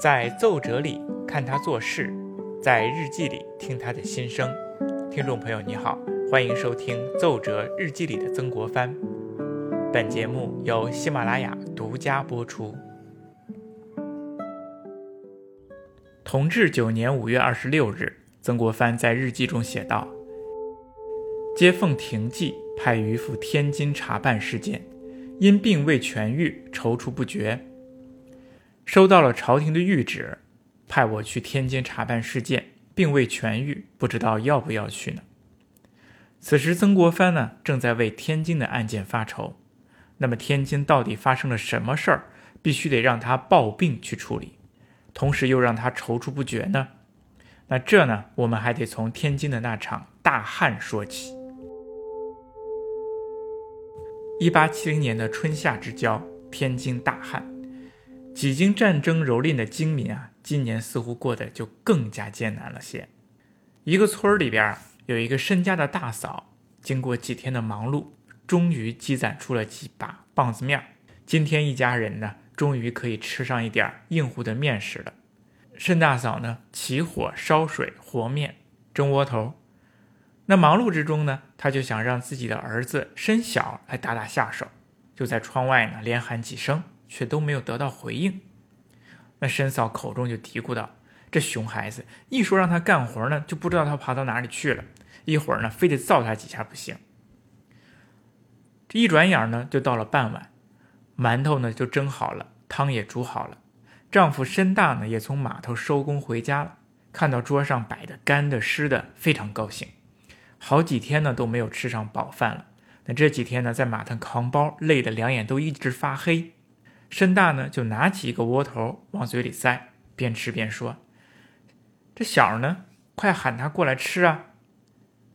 在奏折里看他做事，在日记里听他的心声。听众朋友，你好，欢迎收听《奏折日记里的曾国藩》。本节目由喜马拉雅独家播出。同治九年五月二十六日，曾国藩在日记中写道：“接奉廷记，派于赴天津查办事件，因病未痊愈，踌躇不决。收到了朝廷的谕旨，派我去天津查办事件，并未痊愈，不知道要不要去呢。”此时，曾国藩呢正在为天津的案件发愁。那么，天津到底发生了什么事儿？必须得让他抱病去处理，同时又让他踌躇不决呢？那这呢，我们还得从天津的那场大旱说起。一八七零年的春夏之交，天津大旱，几经战争蹂躏的京民啊，今年似乎过得就更加艰难了些。一个村里边啊，有一个申家的大嫂，经过几天的忙碌。终于积攒出了几把棒子面今天一家人呢，终于可以吃上一点硬乎的面食了。申大嫂呢，起火烧水和面，蒸窝头。那忙碌之中呢，他就想让自己的儿子申小来打打下手，就在窗外呢连喊几声，却都没有得到回应。那申嫂口中就嘀咕道：“这熊孩子，一说让他干活呢，就不知道他爬到哪里去了。一会儿呢，非得揍他几下不行。”这一转眼呢，就到了傍晚，馒头呢就蒸好了，汤也煮好了。丈夫申大呢也从码头收工回家了，看到桌上摆的干的湿的，非常高兴。好几天呢都没有吃上饱饭了。那这几天呢，在码头扛包，累得两眼都一直发黑。申大呢就拿起一个窝头往嘴里塞，边吃边说：“这小呢，快喊他过来吃啊！”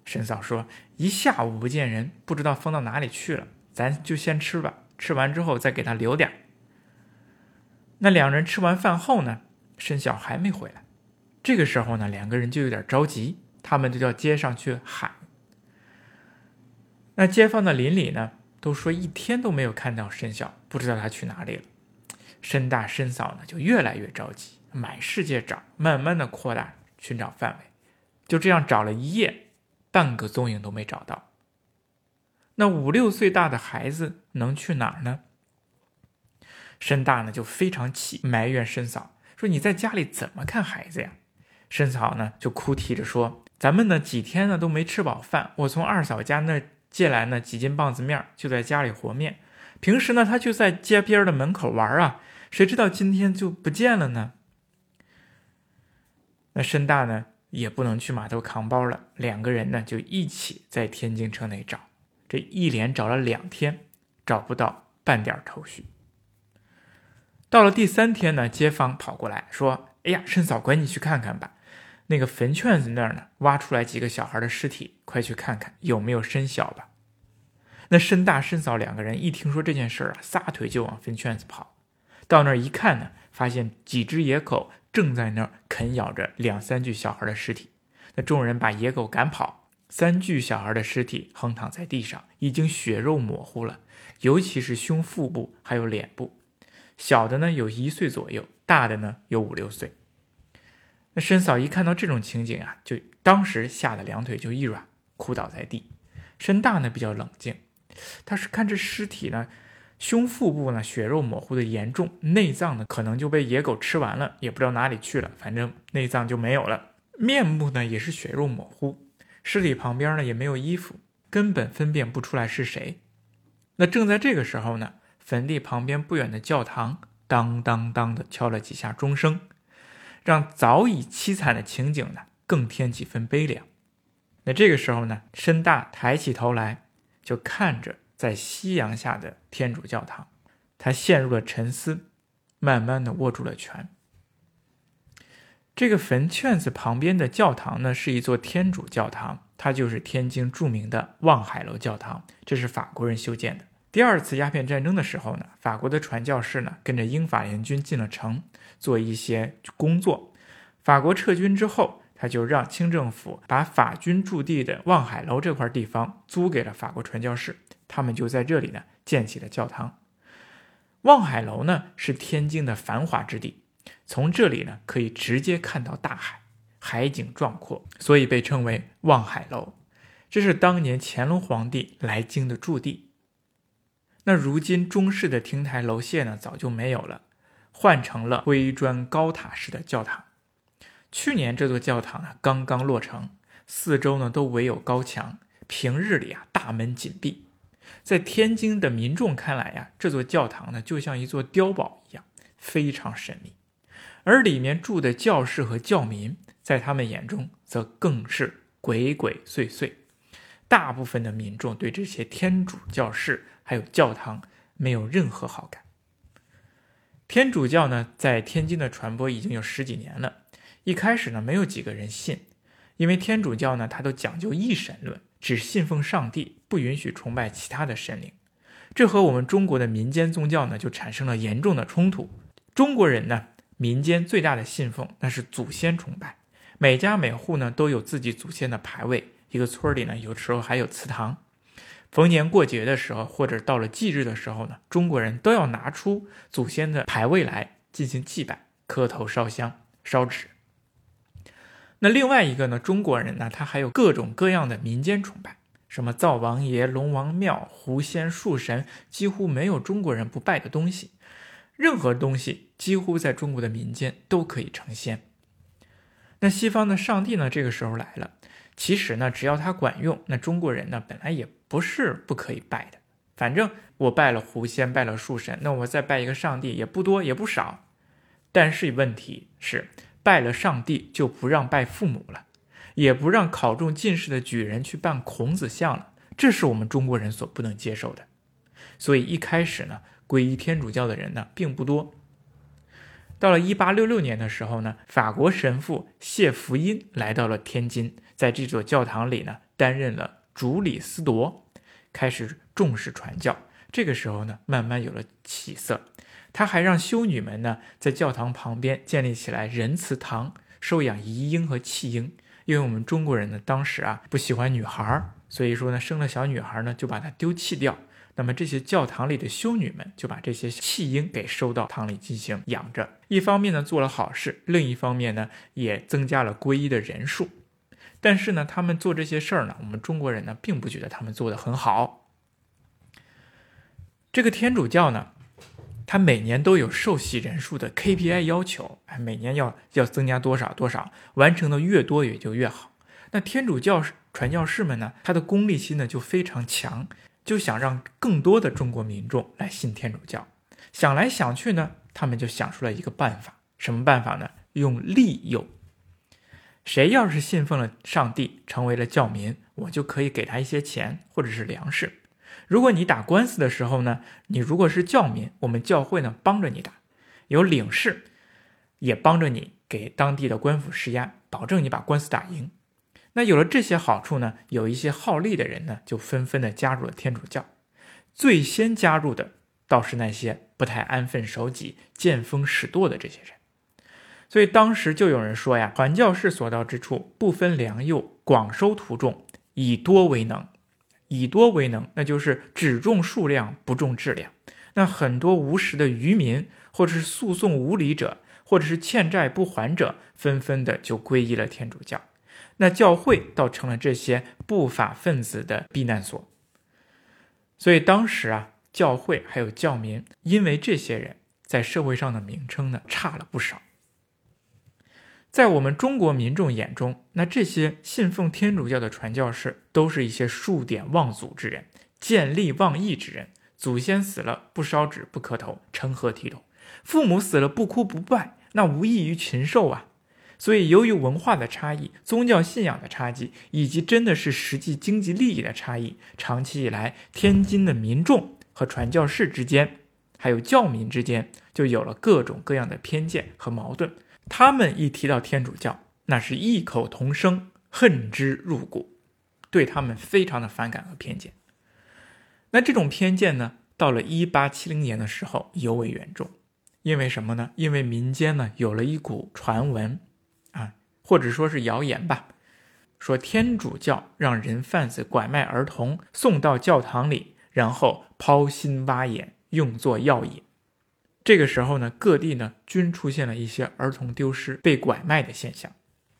沈嫂说：“一下午不见人，不知道疯到哪里去了。咱就先吃吧，吃完之后再给他留点。”那两人吃完饭后呢，申小还没回来。这个时候呢，两个人就有点着急，他们就到街上去喊。那街坊的邻里呢，都说一天都没有看到申晓，不知道他去哪里了。申大、申嫂呢，就越来越着急，满世界找，慢慢的扩大寻找范围，就这样找了一夜。半个踪影都没找到。那五六岁大的孩子能去哪儿呢？申大呢就非常气，埋怨申嫂说：“你在家里怎么看孩子呀？”申嫂呢就哭啼着说：“咱们呢几天呢都没吃饱饭，我从二嫂家那借来呢几斤棒子面，就在家里和面。平时呢他就在街边的门口玩啊，谁知道今天就不见了呢？”那申大呢？也不能去码头扛包了，两个人呢就一起在天津城内找，这一连找了两天，找不到半点头绪。到了第三天呢，街坊跑过来说：“哎呀，申嫂，赶紧去看看吧，那个坟圈子那儿呢，挖出来几个小孩的尸体，快去看看有没有申小吧。”那申大、申嫂两个人一听说这件事儿啊，撒腿就往坟圈子跑。到那儿一看呢，发现几只野狗。正在那儿啃咬着两三具小孩的尸体，那众人把野狗赶跑，三具小孩的尸体横躺在地上，已经血肉模糊了，尤其是胸腹部还有脸部，小的呢有一岁左右，大的呢有五六岁。那申嫂一看到这种情景啊，就当时吓得两腿就一软，哭倒在地。申大呢比较冷静，他是看这尸体呢。胸腹部呢，血肉模糊的严重，内脏呢可能就被野狗吃完了，也不知道哪里去了，反正内脏就没有了。面部呢也是血肉模糊，尸体旁边呢也没有衣服，根本分辨不出来是谁。那正在这个时候呢，坟地旁边不远的教堂当当当的敲了几下钟声，让早已凄惨的情景呢更添几分悲凉。那这个时候呢，申大抬起头来，就看着。在夕阳下的天主教堂，他陷入了沉思，慢慢的握住了拳。这个坟圈子旁边的教堂呢，是一座天主教堂，它就是天津著名的望海楼教堂，这是法国人修建的。第二次鸦片战争的时候呢，法国的传教士呢跟着英法联军进了城，做一些工作。法国撤军之后，他就让清政府把法军驻地的望海楼这块地方租给了法国传教士。他们就在这里呢建起了教堂。望海楼呢是天津的繁华之地，从这里呢可以直接看到大海，海景壮阔，所以被称为望海楼。这是当年乾隆皇帝来京的驻地。那如今中式的亭台楼榭呢，早就没有了，换成了灰砖高塔式的教堂。去年这座教堂呢刚刚落成，四周呢都围有高墙，平日里啊大门紧闭。在天津的民众看来呀，这座教堂呢就像一座碉堡一样，非常神秘。而里面住的教士和教民，在他们眼中则更是鬼鬼祟祟。大部分的民众对这些天主教士还有教堂没有任何好感。天主教呢，在天津的传播已经有十几年了。一开始呢，没有几个人信，因为天主教呢，它都讲究一神论，只信奉上帝，不允许崇拜其他的神灵。这和我们中国的民间宗教呢，就产生了严重的冲突。中国人呢，民间最大的信奉那是祖先崇拜，每家每户呢都有自己祖先的牌位。一个村里呢，有时候还有祠堂。逢年过节的时候，或者到了忌日的时候呢，中国人都要拿出祖先的牌位来进行祭拜，磕头、烧香、烧纸。那另外一个呢，中国人呢，他还有各种各样的民间崇拜，什么灶王爷、龙王庙、狐仙、树神，几乎没有中国人不拜的东西。任何东西几乎在中国的民间都可以成仙。那西方的上帝呢，这个时候来了。其实呢，只要它管用，那中国人呢本来也不是不可以拜的。反正我拜了狐仙，拜了树神，那我再拜一个上帝也不多也不少。但是问题是，拜了上帝就不让拜父母了，也不让考中进士的举人去办孔子像了，这是我们中国人所不能接受的。所以一开始呢，皈依天主教的人呢并不多。到了一八六六年的时候呢，法国神父谢福音来到了天津。在这座教堂里呢，担任了主理司铎，开始重视传教。这个时候呢，慢慢有了起色。他还让修女们呢，在教堂旁边建立起来仁慈堂，收养遗婴和弃婴。因为我们中国人呢，当时啊不喜欢女孩，所以说呢，生了小女孩呢，就把她丢弃掉。那么这些教堂里的修女们就把这些弃婴给收到堂里进行养着。一方面呢，做了好事；另一方面呢，也增加了皈依的人数。但是呢，他们做这些事儿呢，我们中国人呢，并不觉得他们做的很好。这个天主教呢，他每年都有受洗人数的 KPI 要求，哎，每年要要增加多少多少，完成的越多也就越好。那天主教传教士们呢，他的功利心呢就非常强，就想让更多的中国民众来信天主教。想来想去呢，他们就想出了一个办法，什么办法呢？用利诱。谁要是信奉了上帝，成为了教民，我就可以给他一些钱或者是粮食。如果你打官司的时候呢，你如果是教民，我们教会呢帮着你打，有领事也帮着你给当地的官府施压，保证你把官司打赢。那有了这些好处呢，有一些好利的人呢就纷纷的加入了天主教。最先加入的倒是那些不太安分守己、见风使舵的这些人。所以当时就有人说呀，传教士所到之处，不分良莠，广收徒众，以多为能。以多为能，那就是只重数量，不重质量。那很多无实的渔民，或者是诉讼无理者，或者是欠债不还者，纷纷的就皈依了天主教。那教会倒成了这些不法分子的避难所。所以当时啊，教会还有教民，因为这些人在社会上的名称呢，差了不少。在我们中国民众眼中，那这些信奉天主教的传教士都是一些数典忘祖之人、见利忘义之人。祖先死了不烧纸不磕头，成何体统？父母死了不哭不拜，那无异于禽兽啊！所以，由于文化的差异、宗教信仰的差异，以及真的是实际经济利益的差异，长期以来，天津的民众和传教士之间，还有教民之间，就有了各种各样的偏见和矛盾。他们一提到天主教，那是异口同声，恨之入骨，对他们非常的反感和偏见。那这种偏见呢，到了一八七零年的时候尤为严重，因为什么呢？因为民间呢有了一股传闻，或者说是谣言吧，说天主教让人贩子拐卖儿童送到教堂里，然后抛心挖眼，用作药引。这个时候呢，各地呢均出现了一些儿童丢失、被拐卖的现象。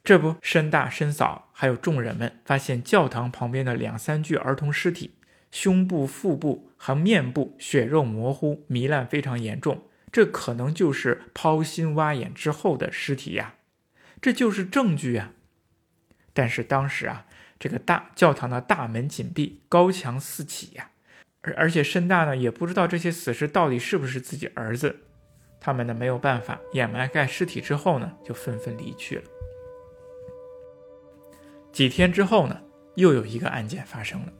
这不，申大、申嫂还有众人们发现教堂旁边的两三具儿童尸体，胸部、腹部和面部血肉模糊、糜烂非常严重，这可能就是抛心挖眼之后的尸体呀，这就是证据呀。但是当时啊，这个大教堂的大门紧闭，高墙四起呀。而而且申大呢也不知道这些死尸到底是不是自己儿子，他们呢没有办法掩埋盖尸体之后呢就纷纷离去了。几天之后呢又有一个案件发生了。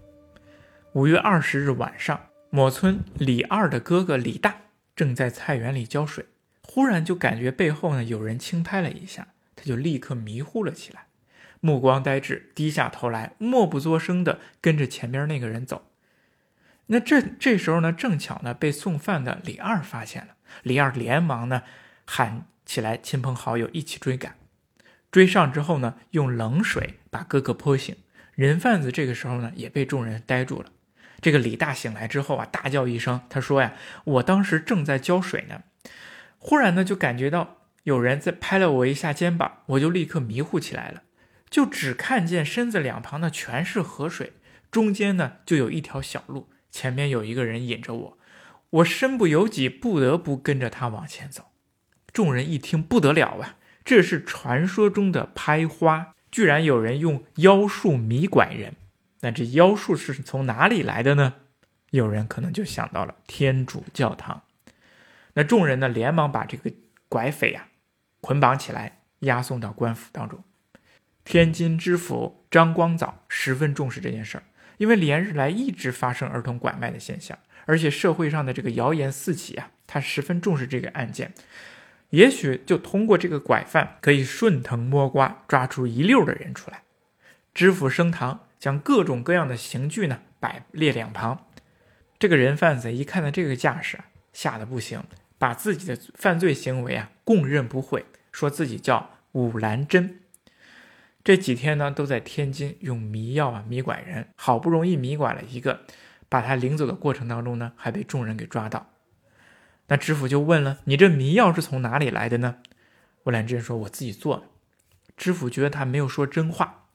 五月二十日晚上，某村李二的哥哥李大正在菜园里浇水，忽然就感觉背后呢有人轻拍了一下，他就立刻迷糊了起来，目光呆滞，低下头来，默不作声的跟着前边那个人走。那这这时候呢，正巧呢被送饭的李二发现了，李二连忙呢喊起来，亲朋好友一起追赶。追上之后呢，用冷水把哥哥泼醒。人贩子这个时候呢也被众人呆住了。这个李大醒来之后啊，大叫一声，他说呀：“我当时正在浇水呢，忽然呢就感觉到有人在拍了我一下肩膀，我就立刻迷糊起来了，就只看见身子两旁呢全是河水，中间呢就有一条小路。”前面有一个人引着我，我身不由己，不得不跟着他往前走。众人一听，不得了啊！这是传说中的拍花，居然有人用妖术迷拐人。那这妖术是从哪里来的呢？有人可能就想到了天主教堂。那众人呢，连忙把这个拐匪呀捆绑起来，押送到官府当中。天津知府张光藻十分重视这件事儿。因为连日来一直发生儿童拐卖的现象，而且社会上的这个谣言四起啊，他十分重视这个案件。也许就通过这个拐犯，可以顺藤摸瓜，抓出一溜的人出来。知府升堂，将各种各样的刑具呢摆列两旁。这个人贩子一看到这个架势，吓得不行，把自己的犯罪行为啊供认不讳，说自己叫武兰珍。这几天呢，都在天津用迷药啊迷拐人，好不容易迷拐了一个，把他领走的过程当中呢，还被众人给抓到。那知府就问了：“你这迷药是从哪里来的呢？”武兰珍说：“我自己做的。”知府觉得他没有说真话，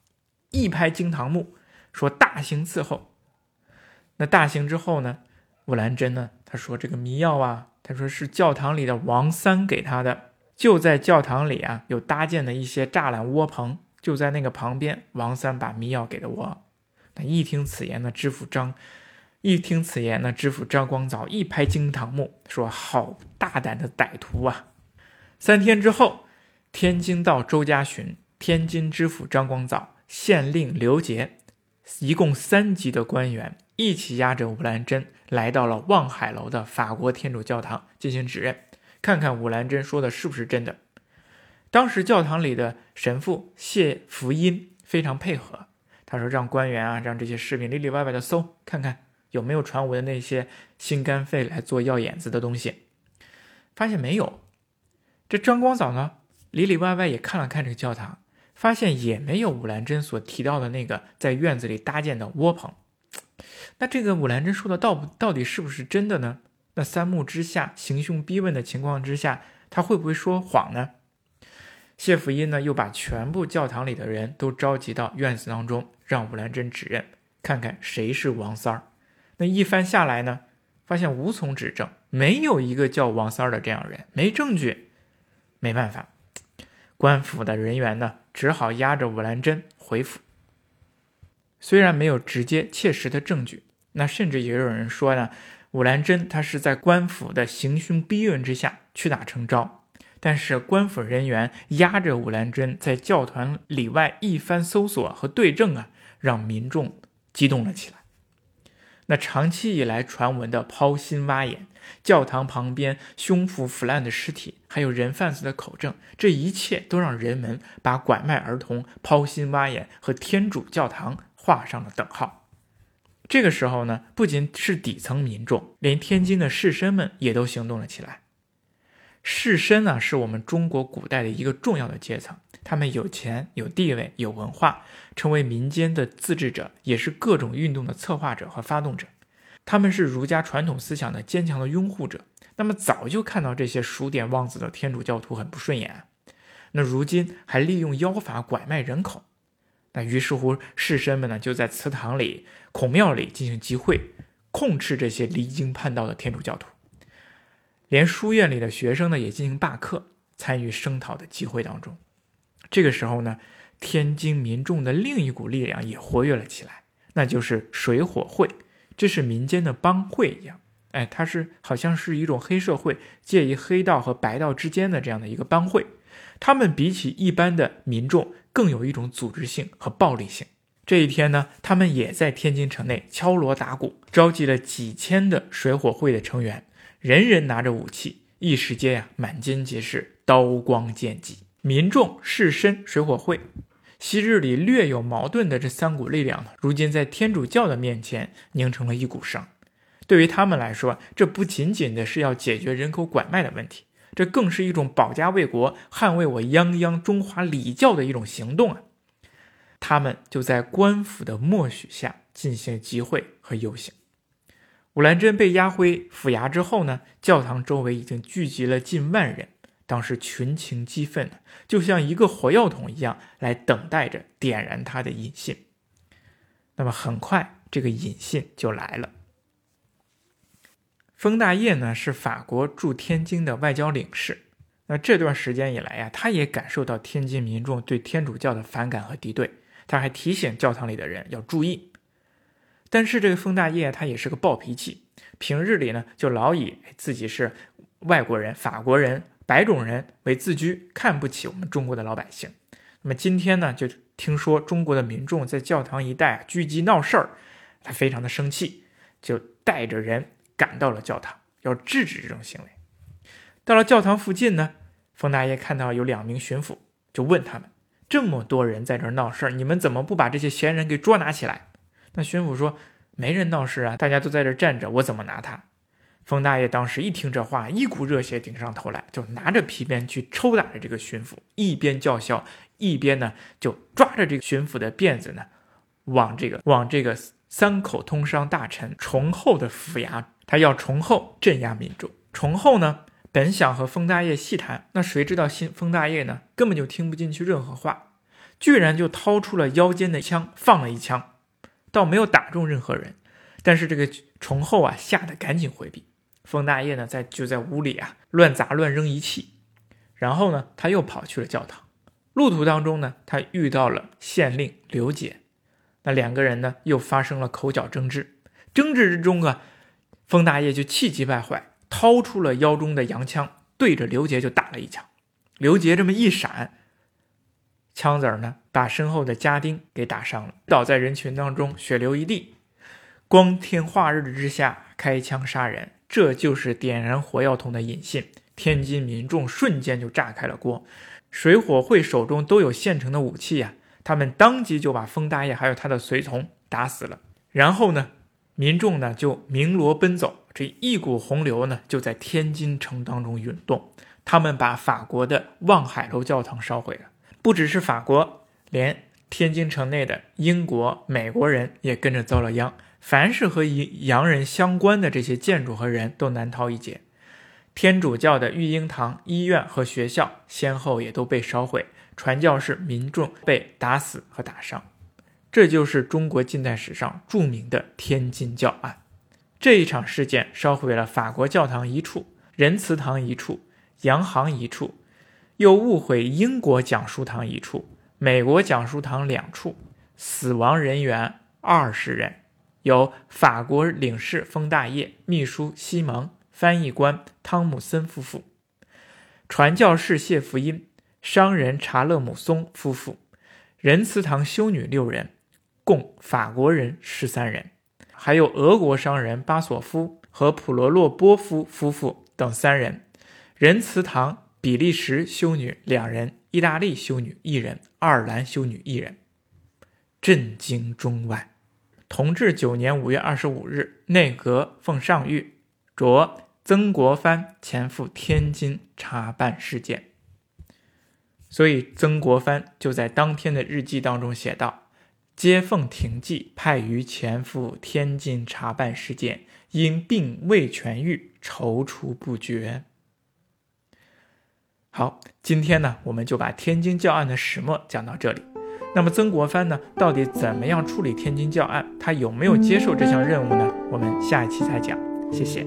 一拍惊堂木，说：“大刑伺候。”那大刑之后呢，乌兰珍呢，他说：“这个迷药啊，他说是教堂里的王三给他的，就在教堂里啊，有搭建的一些栅栏窝棚。”就在那个旁边，王三把迷药给了我。那一听此言呢，知府张一听此言呢，知府张光藻一拍惊堂木，说：“好大胆的歹徒啊！”三天之后，天津道周家巡、天津知府张光藻、县令刘杰，一共三级的官员一起押着武兰珍来到了望海楼的法国天主教堂进行指认，看看武兰珍说的是不是真的。当时教堂里的神父谢福音非常配合，他说让官员啊，让这些士兵里里外外的搜，看看有没有传闻的那些心肝肺来做药眼子的东西，发现没有。这张光藻呢，里里外外也看了看这个教堂，发现也没有武兰珍所提到的那个在院子里搭建的窝棚。那这个武兰珍说的到到底是不是真的呢？那三目之下行凶逼问的情况之下，他会不会说谎呢？谢福音呢，又把全部教堂里的人都召集到院子当中，让武兰珍指认，看看谁是王三儿。那一番下来呢，发现无从指证，没有一个叫王三儿的这样人，没证据。没办法，官府的人员呢，只好押着武兰珍回府。虽然没有直接切实的证据，那甚至也有人说呢，武兰珍他是在官府的行凶逼问之下屈打成招。但是官府人员压着武兰珍在教团里外一番搜索和对证啊，让民众激动了起来。那长期以来传闻的抛心挖眼、教堂旁边胸脯腐烂的尸体，还有人贩子的口证，这一切都让人们把拐卖儿童、抛心挖眼和天主教堂画上了等号。这个时候呢，不仅是底层民众，连天津的士绅们也都行动了起来。士绅呢，是我们中国古代的一个重要的阶层，他们有钱、有地位、有文化，成为民间的自治者，也是各种运动的策划者和发动者。他们是儒家传统思想的坚强的拥护者，那么早就看到这些数典忘祖的天主教徒很不顺眼，那如今还利用妖法拐卖人口，那于是乎士绅们呢就在祠堂里、孔庙里进行集会，控制这些离经叛道的天主教徒，连书院里的学生呢也进行罢课，参与声讨的集会当中。这个时候呢，天津民众的另一股力量也活跃了起来，那就是水火会，这是民间的帮会一样。哎，它是好像是一种黑社会，介于黑道和白道之间的这样的一个帮会。他们比起一般的民众更有一种组织性和暴力性。这一天呢，他们也在天津城内敲锣打鼓，召集了几千的水火会的成员，人人拿着武器，一时间呀，满街皆是刀光剑戟。民众、士绅、水火会，昔日里略有矛盾的这三股力量呢，如今在天主教的面前拧成了一股绳。对于他们来说，这不仅仅的是要解决人口拐卖的问题，这更是一种保家卫国、捍卫我泱泱中华礼教的一种行动啊！他们就在官府的默许下进行集会和游行。武兰珍被押回府衙之后呢，教堂周围已经聚集了近万人，当时群情激愤就像一个火药桶一样，来等待着点燃他的引信。那么很快，这个引信就来了。封大业呢是法国驻天津的外交领事，那这段时间以来呀，他也感受到天津民众对天主教的反感和敌对，他还提醒教堂里的人要注意。但是这个封大业他也是个暴脾气，平日里呢就老以自己是外国人、法国人、白种人为自居，看不起我们中国的老百姓。那么今天呢，就听说中国的民众在教堂一带聚集闹事儿，他非常的生气，就带着人。赶到了教堂，要制止这种行为。到了教堂附近呢，冯大爷看到有两名巡抚，就问他们：“这么多人在这闹事儿，你们怎么不把这些闲人给捉拿起来？”那巡抚说：“没人闹事啊，大家都在这站着，我怎么拿他？”冯大爷当时一听这话，一股热血顶上头来，就拿着皮鞭去抽打着这个巡抚，一边叫嚣，一边呢就抓着这个巡抚的辫子呢，往这个往这个三口通商大臣崇厚的府衙。他要崇厚镇压民众。崇厚呢，本想和封大业细谈，那谁知道新封大业呢，根本就听不进去任何话，居然就掏出了腰间的枪放了一枪，倒没有打中任何人。但是这个崇厚啊，吓得赶紧回避。封大业呢，在就在屋里啊乱砸乱扔仪器，然后呢，他又跑去了教堂。路途当中呢，他遇到了县令刘杰，那两个人呢又发生了口角争执。争执之中啊。封大业就气急败坏，掏出了腰中的洋枪，对着刘杰就打了一枪。刘杰这么一闪，枪子儿呢把身后的家丁给打伤了，倒在人群当中，血流一地。光天化日之下开枪杀人，这就是点燃火药桶的引信。天津民众瞬间就炸开了锅，水火会手中都有现成的武器呀，他们当即就把封大业还有他的随从打死了。然后呢？民众呢就鸣锣奔走，这一股洪流呢就在天津城当中涌动。他们把法国的望海楼教堂烧毁了，不只是法国，连天津城内的英国、美国人也跟着遭了殃。凡是和洋人相关的这些建筑和人都难逃一劫。天主教的育婴堂、医院和学校先后也都被烧毁，传教士、民众被打死和打伤。这就是中国近代史上著名的天津教案。这一场事件烧毁了法国教堂一处、仁慈堂一处、洋行一处，又误毁英国讲书堂一处、美国讲书堂两处，死亡人员二十人，有法国领事封大业、秘书西蒙、翻译官汤姆森夫妇、传教士谢福音、商人查勒姆松夫妇、仁慈堂修女六人。共法国人十三人，还有俄国商人巴索夫和普罗洛波夫夫妇等三人，仁慈堂比利时修女两人，意大利修女一人，爱尔兰修女一人，震惊中外。同治九年五月二十五日，内阁奉上谕，着曾国藩前赴天津查办事件。所以曾国藩就在当天的日记当中写道。接奉廷记，派于前赴天津查办事件，因病未痊愈，踌躇不决。好，今天呢，我们就把天津教案的始末讲到这里。那么曾国藩呢，到底怎么样处理天津教案？他有没有接受这项任务呢？我们下一期再讲。谢谢。